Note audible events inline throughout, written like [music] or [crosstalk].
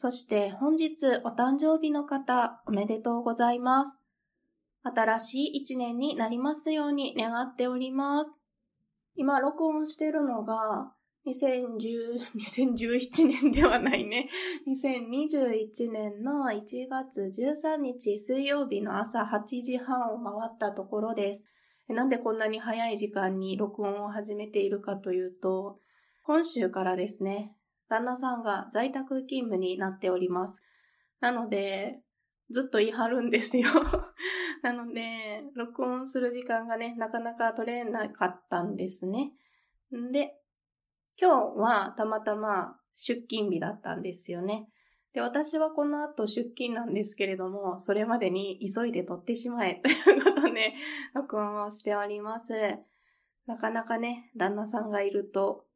そして本日お誕生日の方おめでとうございます。新しい一年になりますように願っております。今録音してるのが2010 2011 [laughs] 年ではないね。2021年の1月13日水曜日の朝8時半を回ったところです。なんでこんなに早い時間に録音を始めているかというと、今週からですね、旦那さんが在宅勤務になっております。なので、ずっと言い張るんですよ。[laughs] なので、録音する時間がね、なかなか取れなかったんですね。んで、今日はたまたま出勤日だったんですよね。で、私はこの後出勤なんですけれども、それまでに急いで撮ってしまえということで、録音をしております。なかなかね、旦那さんがいると、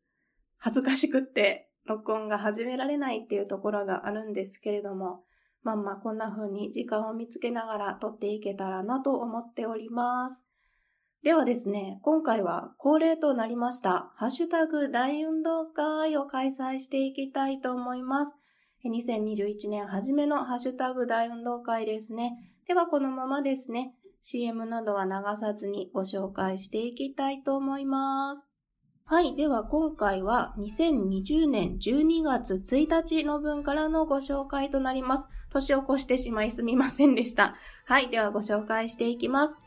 恥ずかしくって、録音が始められないっていうところがあるんですけれども、まあまあこんな風に時間を見つけながら撮っていけたらなと思っております。ではですね、今回は恒例となりました、ハッシュタグ大運動会を開催していきたいと思います。2021年初めのハッシュタグ大運動会ですね。ではこのままですね、CM などは流さずにご紹介していきたいと思います。はい。では今回は2020年12月1日の分からのご紹介となります。年を越してしまいすみませんでした。はい。ではご紹介していきます。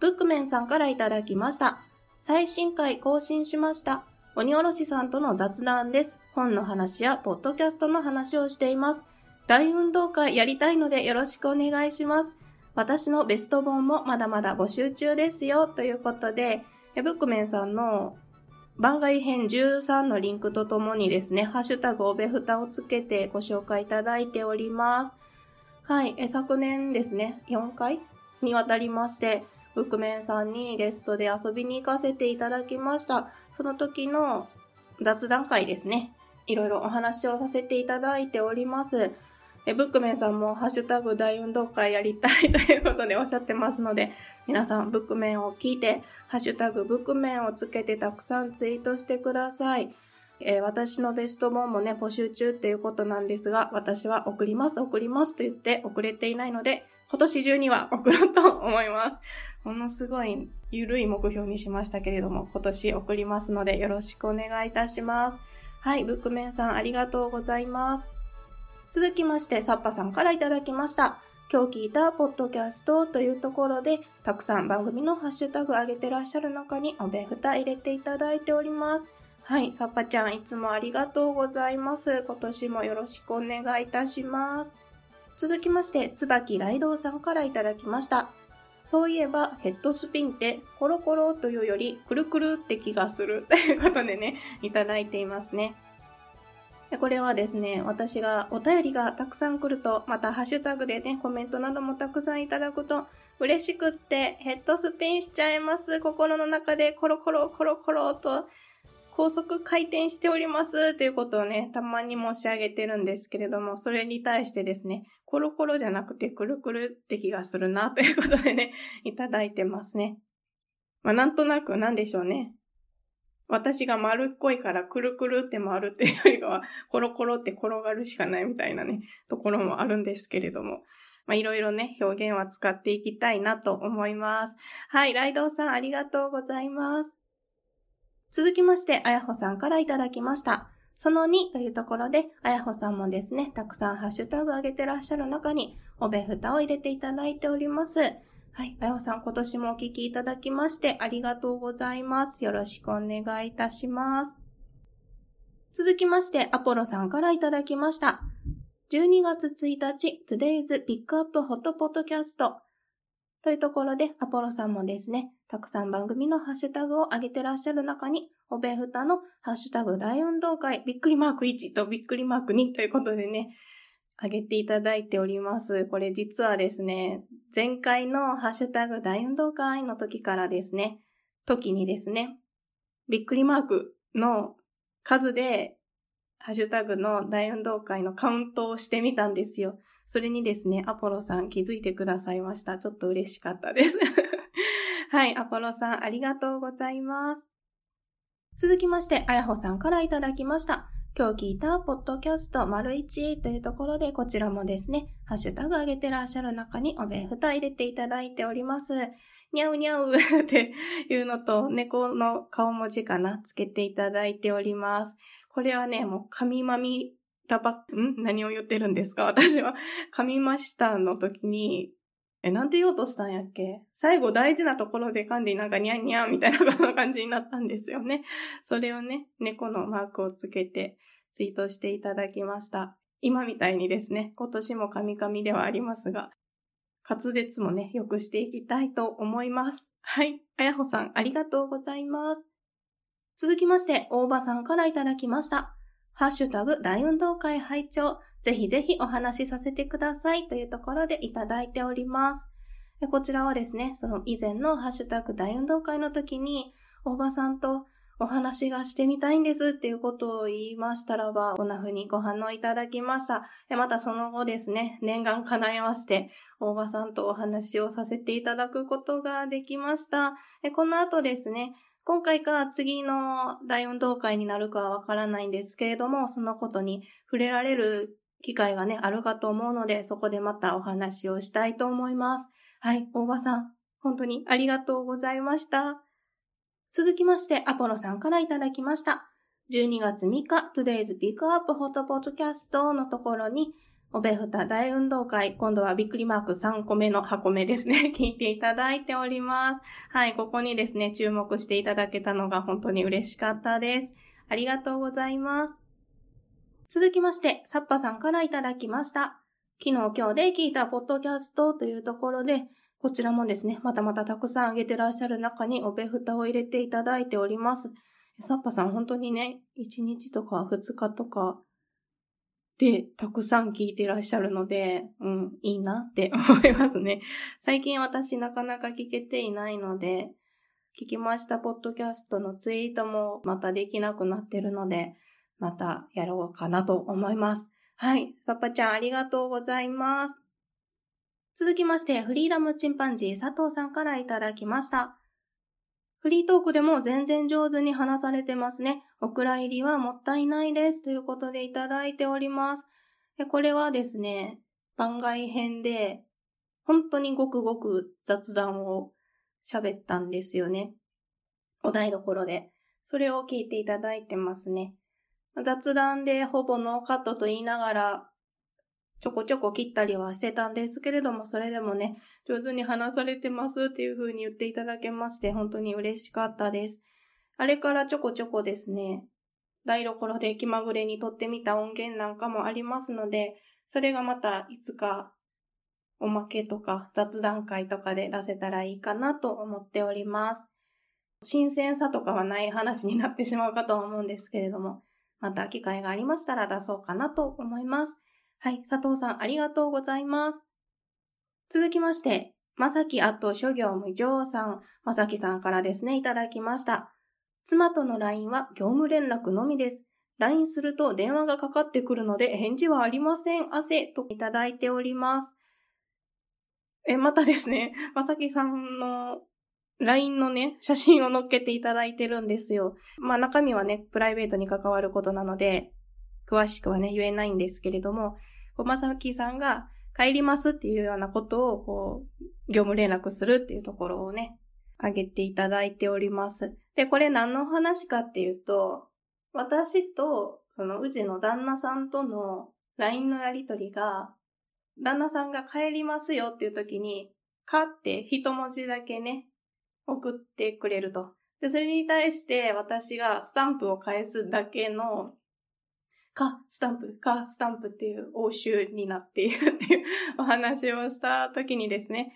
ブックメンさんからいただきました。最新回更新しました。鬼おろしさんとの雑談です。本の話やポッドキャストの話をしています。大運動会やりたいのでよろしくお願いします。私のベスト本もまだまだ募集中ですよ。ということで、ブックメンさんの番外編13のリンクとともにですね、ハッシュタグおべふたをつけてご紹介いただいております。はい、え昨年ですね、4回にわたりまして、ブックメンさんにゲストで遊びに行かせていただきました。その時の雑談会ですね。いろいろお話をさせていただいております。えブックメンさんもハッシュタグ大運動会やりたいということでおっしゃってますので、皆さんブックメンを聞いて、ハッシュタグブックメンをつけてたくさんツイートしてください。えー私のベスト本もね、募集中っていうことなんですが、私は送ります、送りますと言って送れていないので、今年中には送ろうと思います。ものすごい緩い目標にしましたけれども、今年送りますのでよろしくお願いいたします。はい、ブックメンさんありがとうございます。続きまして、サッパさんからいただきました。今日聞いたポッドキャストというところで、たくさん番組のハッシュタグ上げてらっしゃる中におべふた入れていただいております。はい、サッパちゃんいつもありがとうございます。今年もよろしくお願いいたします。続きまして、椿ライドウさんからいただきました。そういえば、ヘッドスピンって、コロコロというより、くるくるって気がする。ということでね、いただいていますね。これはですね、私がお便りがたくさん来ると、またハッシュタグでね、コメントなどもたくさんいただくと、嬉しくってヘッドスピンしちゃいます。心の中でコロコロコロコロと高速回転しております。ということをね、たまに申し上げてるんですけれども、それに対してですね、コロコロじゃなくてくるくるって気がするな、ということでね、いただいてますね。まあ、なんとなくなんでしょうね。私が丸っこいからくるくるって回るっていうよりかは、コロコロって転がるしかないみたいなね、ところもあるんですけれども。[laughs] まあ、いろいろね、表現は使っていきたいなと思います。はい、ライドウさんありがとうございます。続きまして、あやほさんからいただきました。その2というところで、あやほさんもですね、たくさんハッシュタグ上げてらっしゃる中に、おべふたを入れていただいております。はい。あやほさん、今年もお聞きいただきましてありがとうございます。よろしくお願いいたします。続きまして、アポロさんからいただきました。12月1日、Today's Pick Up Hot Podcast というところで、アポロさんもですね、たくさん番組のハッシュタグを上げてらっしゃる中に、おべふたのハッシュタグ大運動会、びっくりマーク1とびっくりマーク2ということでね、あげていただいております。これ実はですね、前回のハッシュタグ大運動会の時からですね、時にですね、びっくりマークの数で、ハッシュタグの大運動会のカウントをしてみたんですよ。それにですね、アポロさん気づいてくださいました。ちょっと嬉しかったです。[laughs] はい、アポロさんありがとうございます。続きまして、あやほさんからいただきました。今日聞いたポッドキャスト丸1というところで、こちらもですね、ハッシュタグ上げてらっしゃる中におべふた入れていただいております。にゃうにゃうっていうのと、猫の顔文字かなつけていただいております。これはね、もう神まみたば、ん？何を言ってるんですか？私は、噛みましたの時に、え、なんて言おうとしたんやっけ？最後大事なところで噛んでなんかニャンニャンみたいな感じになったんですよね。[laughs] それをね、猫のマークをつけてツイートしていただきました。今みたいにですね、今年もカミカミではありますが、滑舌もね、良くしていきたいと思います。はい。あやほさん、ありがとうございます。続きまして、大場さんからいただきました。ハッシュタグ大運動会拝聴ぜひぜひお話しさせてくださいというところでいただいております。こちらはですね、その以前のハッシュタグ大運動会の時に、大場さんとお話がしてみたいんですっていうことを言いましたらば、こんな風にご反応いただきました。またその後ですね、念願叶えまして、大場さんとお話をさせていただくことができました。この後ですね、今回か次の大運動会になるかはわからないんですけれども、そのことに触れられる機会がね、あるかと思うので、そこでまたお話をしたいと思います。はい、大場さん、本当にありがとうございました。続きまして、アポロさんからいただきました。12月3日、Today's Pick Up Hot Podcast のところに、おべふた大運動会、今度はびっくりマーク3個目の箱目ですね。[laughs] 聞いていただいております。はい、ここにですね、注目していただけたのが本当に嬉しかったです。ありがとうございます。続きまして、サッパさんからいただきました。昨日今日で聞いたポッドキャストというところで、こちらもですね、またまたたくさんあげてらっしゃる中におべふたを入れていただいております。サッパさん本当にね、1日とか2日とかでたくさん聞いてらっしゃるので、うん、いいなって [laughs] 思いますね。最近私なかなか聞けていないので、聞きましたポッドキャストのツイートもまたできなくなってるので、またやろうかなと思います。はい。サッパちゃんありがとうございます。続きまして、フリーダムチンパンジー佐藤さんからいただきました。フリートークでも全然上手に話されてますね。お蔵入りはもったいないです。ということでいただいております。これはですね、番外編で、本当にごくごく雑談を喋ったんですよね。お台所で。それを聞いていただいてますね。雑談でほぼノーカットと言いながら、ちょこちょこ切ったりはしてたんですけれども、それでもね、上手に話されてますっていう風に言っていただけまして、本当に嬉しかったです。あれからちょこちょこですね、台所で気まぐれに撮ってみた音源なんかもありますので、それがまたいつかおまけとか雑談会とかで出せたらいいかなと思っております。新鮮さとかはない話になってしまうかと思うんですけれども、また機会がありましたら出そうかなと思います。はい、佐藤さんありがとうございます。続きまして、まさきあと諸行無常さん、まさきさんからですね、いただきました。妻との LINE は業務連絡のみです。LINE すると電話がかかってくるので返事はありません。汗といただいております。え、またですね、まさきさんの LINE のね、写真を載っけていただいてるんですよ。まあ中身はね、プライベートに関わることなので、詳しくはね、言えないんですけれども、まさきさんが帰りますっていうようなことを、こう、業務連絡するっていうところをね、あげていただいております。で、これ何の話かっていうと、私と、その、宇治の旦那さんとの LINE のやりとりが、旦那さんが帰りますよっていう時に、かって一文字だけね、送ってくれると。で、それに対して私がスタンプを返すだけの、か、スタンプ、か、スタンプっていう応酬になっているっていう [laughs] お話をした時にですね、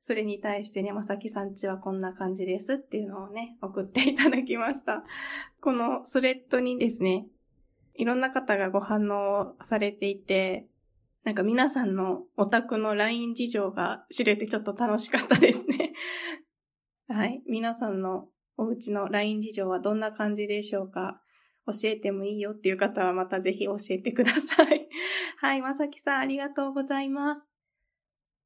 それに対してね、まさきさんちはこんな感じですっていうのをね、送っていただきました。このスレッドにですね、いろんな方がご反応されていて、なんか皆さんのお宅の LINE 事情が知れてちょっと楽しかったですね。はい。皆さんのお家の LINE 事情はどんな感じでしょうか？教えてもいいよっていう方はまたぜひ教えてください。[laughs] はい。まさきさんありがとうございます。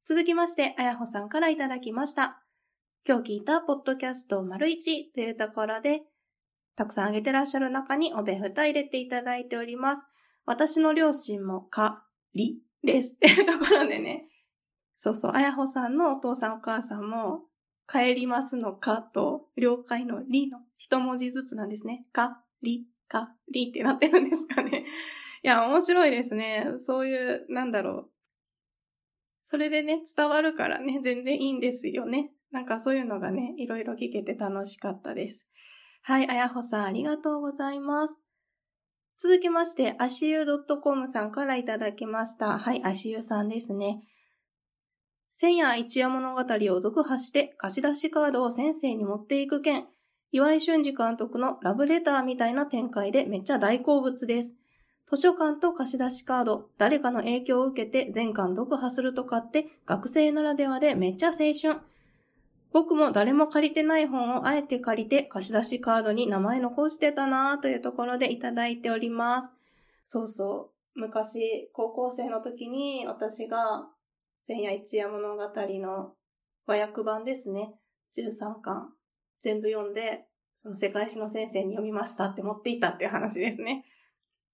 続きまして、あやほさんからいただきました。今日聞いたポッドキャスト丸一というところで、たくさんあげてらっしゃる中におべふた入れていただいております。私の両親もか、りです。っていうところでね。そうそう、あやほさんのお父さんお母さんも、帰りますのかと、了解のりの一文字ずつなんですね。か、り、か、りってなってるんですかね。[laughs] いや、面白いですね。そういう、なんだろう。それでね、伝わるからね、全然いいんですよね。なんかそういうのがね、いろいろ聞けて楽しかったです。はい、あやほさんありがとうございます。続きまして、足湯 .com さんからいただきました。はい、足湯さんですね。千夜一夜物語を読破して貸し出しカードを先生に持っていく件、岩井俊二監督のラブレターみたいな展開でめっちゃ大好物です。図書館と貸し出しカード、誰かの影響を受けて全巻読破するとかって学生ならではでめっちゃ青春。僕も誰も借りてない本をあえて借りて貸し出しカードに名前残してたなぁというところでいただいております。そうそう。昔、高校生の時に私が千夜一夜物語の和訳版ですね。13巻全部読んで、その世界史の先生に読みましたって持っていたっていう話ですね。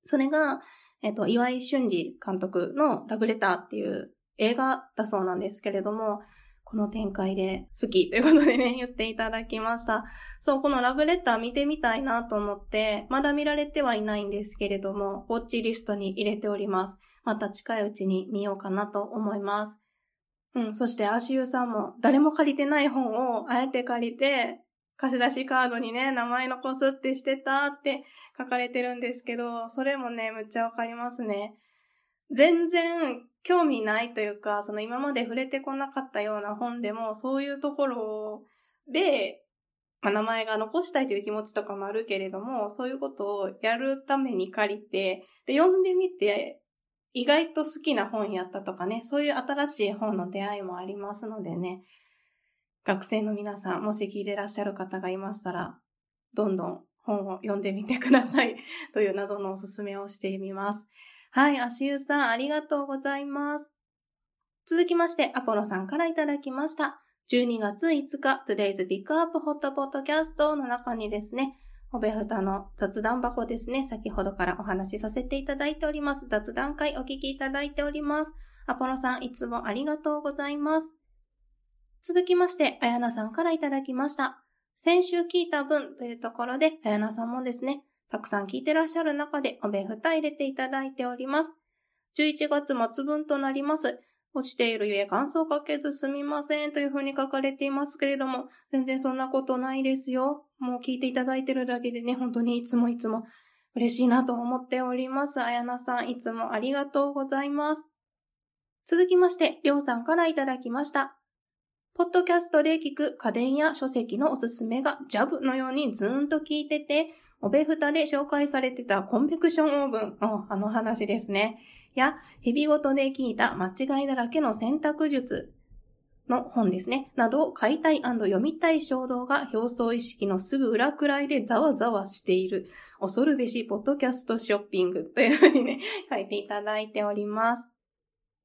それが、えっ、と、岩井俊二監督のラブレターっていう映画だそうなんですけれども、この展開で好きということでね、言っていただきました。そう、このラブレター見てみたいなと思って、まだ見られてはいないんですけれども、ウォッチリストに入れております。また近いうちに見ようかなと思います。うん、そして足湯さんも誰も借りてない本をあえて借りて、貸し出しカードにね、名前残すってしてたって書かれてるんですけど、それもね、むっちゃわかりますね。全然興味ないというか、その今まで触れてこなかったような本でも、そういうところで、まあ、名前が残したいという気持ちとかもあるけれども、そういうことをやるために借りて、で、読んでみて、意外と好きな本やったとかね、そういう新しい本の出会いもありますのでね、学生の皆さん、もし聞いてらっしゃる方がいましたら、どんどん本を読んでみてください。[laughs] という謎のおすすめをしてみます。はい、足湯さん、ありがとうございます。続きまして、アポロさんからいただきました。12月5日、Today's Pick Up Hot Podcast の中にですね、おべふたの雑談箱ですね、先ほどからお話しさせていただいております。雑談会お聞きいただいております。アポロさん、いつもありがとうございます。続きまして、あやなさんからいただきました。先週聞いた分というところで、あやなさんもですね、たくさん聞いてらっしゃる中でおべふた入れていただいております。11月末分となります。落ちているゆえ感想かけずすみませんというふうに書かれていますけれども、全然そんなことないですよ。もう聞いていただいてるだけでね、本当にいつもいつも嬉しいなと思っております。あやなさん、いつもありがとうございます。続きまして、りょうさんからいただきました。ポッドキャストで聞く家電や書籍のおすすめがジャブのようにずーんと聞いてて、おべふたで紹介されてたコンベクションオーブン、あの話ですね。や、日々ごとで聞いた間違いだらけの選択術の本ですね。など、買いたい読みたい衝動が表層意識のすぐ裏くらいでざわざわしている。恐るべしポッドキャストショッピングというふうにね、[laughs] 書いていただいております。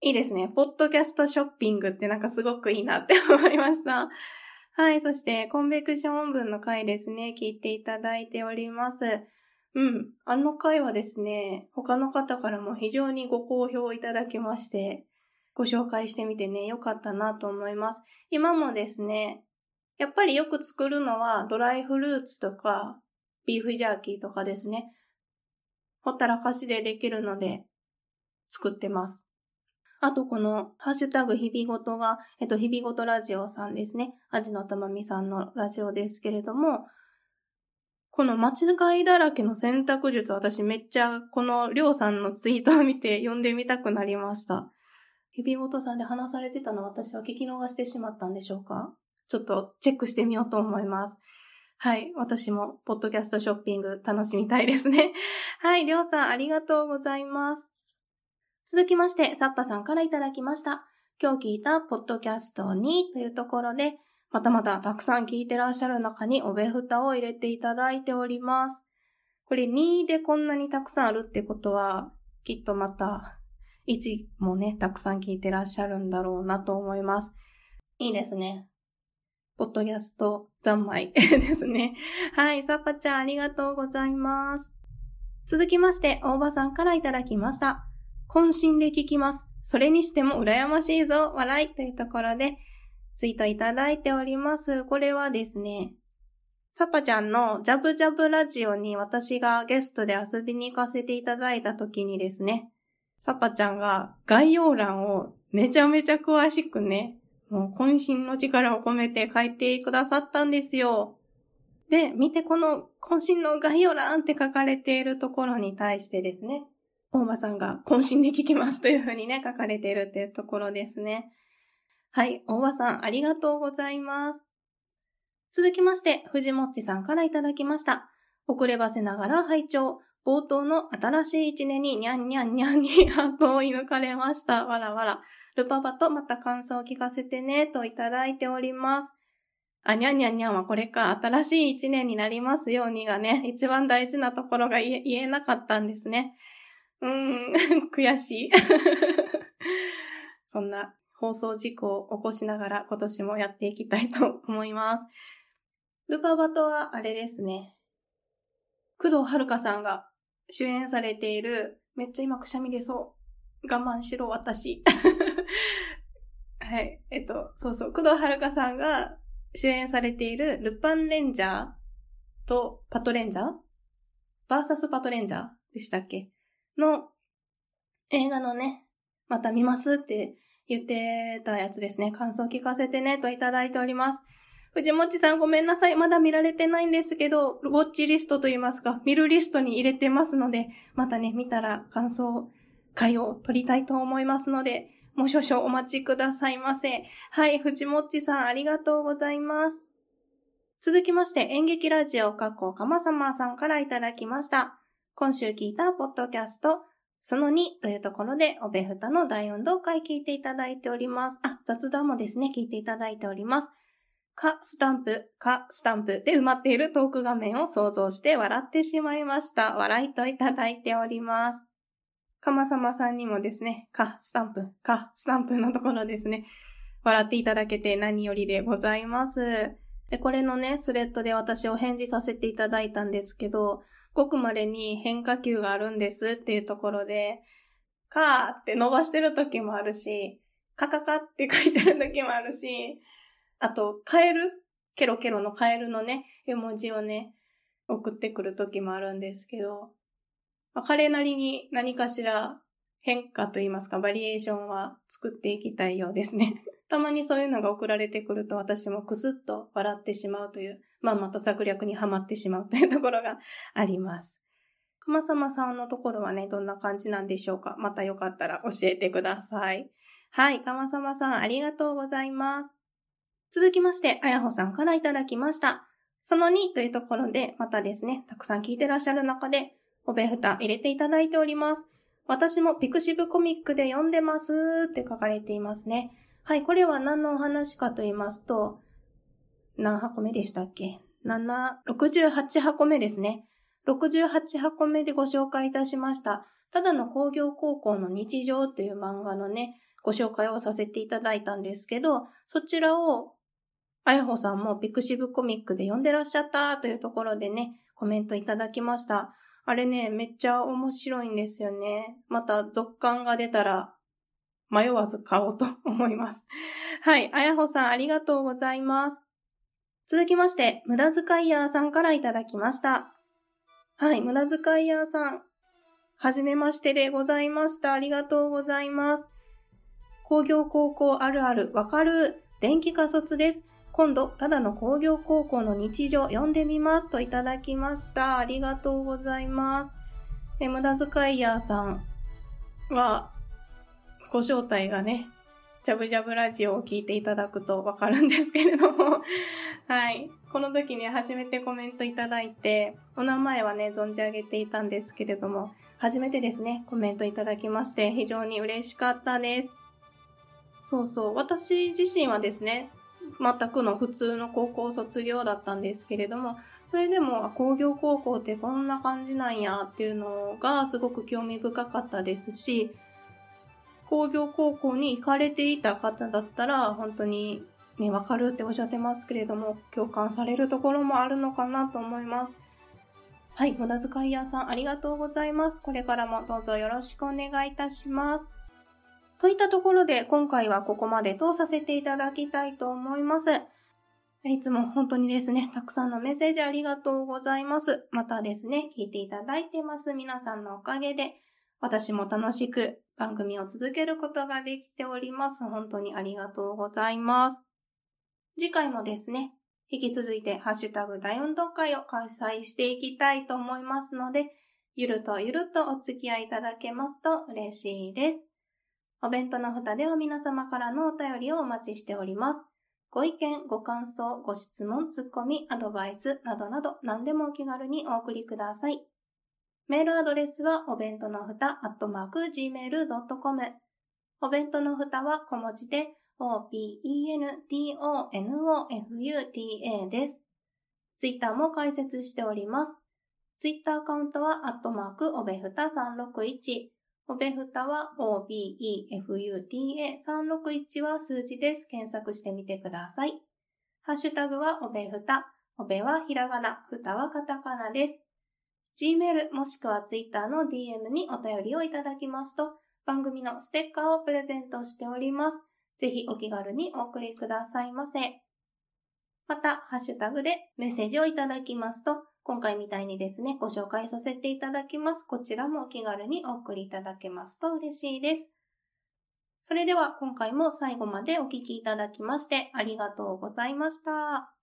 いいですね。ポッドキャストショッピングってなんかすごくいいなって思いました。はい。そして、コンベクション音文の回ですね。聞いていただいております。うん。あの回はですね、他の方からも非常にご好評いただきまして、ご紹介してみてね、よかったなと思います。今もですね、やっぱりよく作るのはドライフルーツとか、ビーフジャーキーとかですね。ほったらかしでできるので、作ってます。あとこの、ハッシュタグ日々ごとが、えっと、日々ごとラジオさんですね。アジのたまみさんのラジオですけれども、この間違いだらけの選択術、私めっちゃこのりょうさんのツイートを見て読んでみたくなりました。日々ごとさんで話されてたの私は聞き逃してしまったんでしょうか？ちょっとチェックしてみようと思います。はい。私も、ポッドキャストショッピング楽しみたいですね。[laughs] はい。りょうさん、ありがとうございます。続きまして、サッパさんからいただきました。今日聞いたポッドキャストにというところで、またまたたくさん聞いてらっしゃる中におべふたを入れていただいております。これ2でこんなにたくさんあるってことは、きっとまた1もね、たくさん聞いてらっしゃるんだろうなと思います。いいですね。ポッドキャスト三昧 [laughs] ですね。はい、サッパちゃんありがとうございます。続きまして、大場さんからいただきました。渾身で聞きます。それにしても羨ましいぞ、笑いというところで、ツイートいただいております。これはですね、サパちゃんのジャブジャブラジオに私がゲストで遊びに行かせていただいた時にですね、サパちゃんが概要欄をめちゃめちゃ詳しくね、もう渾身の力を込めて書いてくださったんですよ。で、見てこの渾身の概要欄って書かれているところに対してですね、大場さんが渾身で聞きますというふうにね、書かれているっていうところですね。はい、大場さんありがとうございます。続きまして、藤もっちさんからいただきました。遅ればせながら拝聴冒頭の新しい一年ににゃんにゃんにゃんにハートを射抜かれました。わらわら。ルパパとまた感想を聞かせてね、といただいております。あ、にゃんにゃんにゃんはこれか、新しい一年になりますようにがね、一番大事なところが言えなかったんですね。うーん、[laughs] 悔しい。[laughs] そんな放送事故を起こしながら今年もやっていきたいと思います。ルパバトはあれですね。工藤遥さんが主演されている、めっちゃ今くしゃみ出そう。我慢しろ、私。はい。えっと、そうそう。工藤遥さんが主演されているルパンレンジャーとパトレンジャー？バーサスパトレンジャーでしたっけ？の映画のね、また見ますって言ってたやつですね。感想聞かせてねといただいております。藤もちさんごめんなさい。まだ見られてないんですけど、ウォッチリストと言いますか、見るリストに入れてますので、またね、見たら感想会を取りたいと思いますので、もう少々お待ちくださいませ。はい、藤もっちさんありがとうございます。続きまして、演劇ラジオ、かっこかまさまさんからいただきました。今週聞いたポッドキャスト、その2というところで、おべふたの大運動会聞いていただいております。あ、雑談もですね、聞いていただいております。か、スタンプ、か、スタンプで埋まっているトーク画面を想像して笑ってしまいました。笑いといただいております。かまさまさんにもですね、か、スタンプ、か、スタンプのところですね、笑っていただけて何よりでございます。で、これのね、スレッドで私お返事させていただいたんですけど、ごくまでに変化球があるんですっていうところで、かーって伸ばしてる時もあるし、カカカって書いてる時もあるし、あと、カエル？ケロケロのカエルのね、絵文字をね、送ってくる時もあるんですけど、まあ、彼なりに何かしら変化といいますか、バリエーションは作っていきたいようですね。たまにそういうのが送られてくると私もクスッと笑ってしまうという、まんまと策略にはまってしまうというところがあります。熊様さんのところはね、どんな感じなんでしょうか？またよかったら教えてください。はい、熊様さんありがとうございます。続きまして、あやほさんからいただきました。その2というところで、またですね、たくさん聞いてらっしゃる中で、おべふた入れていただいております。私もピクシブコミックで読んでますって書かれていますね。はい、これは何のお話かと言いますと、何箱目でしたっけ ?7、68箱目ですね。68箱目でご紹介いたしました。ただの工業高校の日常という漫画のね、ご紹介をさせていただいたんですけど、そちらをあやほさんもピクシブコミックで読んでらっしゃったというところでね、コメントいただきました。あれね、めっちゃ面白いんですよね。また続刊が出たら迷わず買おうと思います。[laughs] はい、あやほさんありがとうございます。続きまして、無駄遣いヤーさんからいただきました。はい、無駄遣いヤーさん。はじめましてでございました。ありがとうございます。工業高校あるあるわかる電気仮卒です。今度、ただの工業高校の日常読んでみますといただきました。ありがとうございます。え、無駄遣いヤーさんは、ご招待がね、ジャブジャブラジオを聞いていただくとわかるんですけれども [laughs] はい。この時に初めてコメントいただいて、お名前はね、存じ上げていたんですけれども、初めてですね、コメントいただきまして、非常に嬉しかったです。そうそう。私自身はですね、全くの普通の高校卒業だったんですけれども、それでも工業高校ってこんな感じなんやっていうのがすごく興味深かったですし、工業高校に行かれていた方だったら本当にね、わかるっておっしゃってますけれども、共感されるところもあるのかなと思います。はい、無駄遣い屋さんありがとうございます。これからもどうぞよろしくお願いいたします。といったところで今回はここまでとさせていただきたいと思います。いつも本当にですね、たくさんのメッセージありがとうございます。またですね、聞いていただいてます皆さんのおかげで、私も楽しく番組を続けることができております。本当にありがとうございます。次回もですね、引き続いてハッシュタグ大運動会を開催していきたいと思いますので、ゆるとゆるとお付き合いいただけますと嬉しいです。お弁当の蓋では皆様からのお便りをお待ちしております。ご意見、ご感想、ご質問、ツッコミ、アドバイスなどなど何でもお気軽にお送りください。メールアドレスはお弁当の蓋アットマーク gmail.com お弁当の蓋は小文字で obentonofuta です。ツイッターも開設しております。ツイッターアカウントはアットマークおべふた361おべふたは obefuta361 は数字です。検索してみてください。ハッシュタグはおべふた。おべはひらがな、ふたはカタカナです。Gmail もしくは Twitter の DM にお便りをいただきますと、番組のステッカーをプレゼントしております。ぜひお気軽にお送りくださいませ。また、ハッシュタグでメッセージをいただきますと、今回みたいにですね、ご紹介させていただきます。こちらもお気軽にお送りいただけますと嬉しいです。それでは今回も最後までお聴きいただきましてありがとうございました。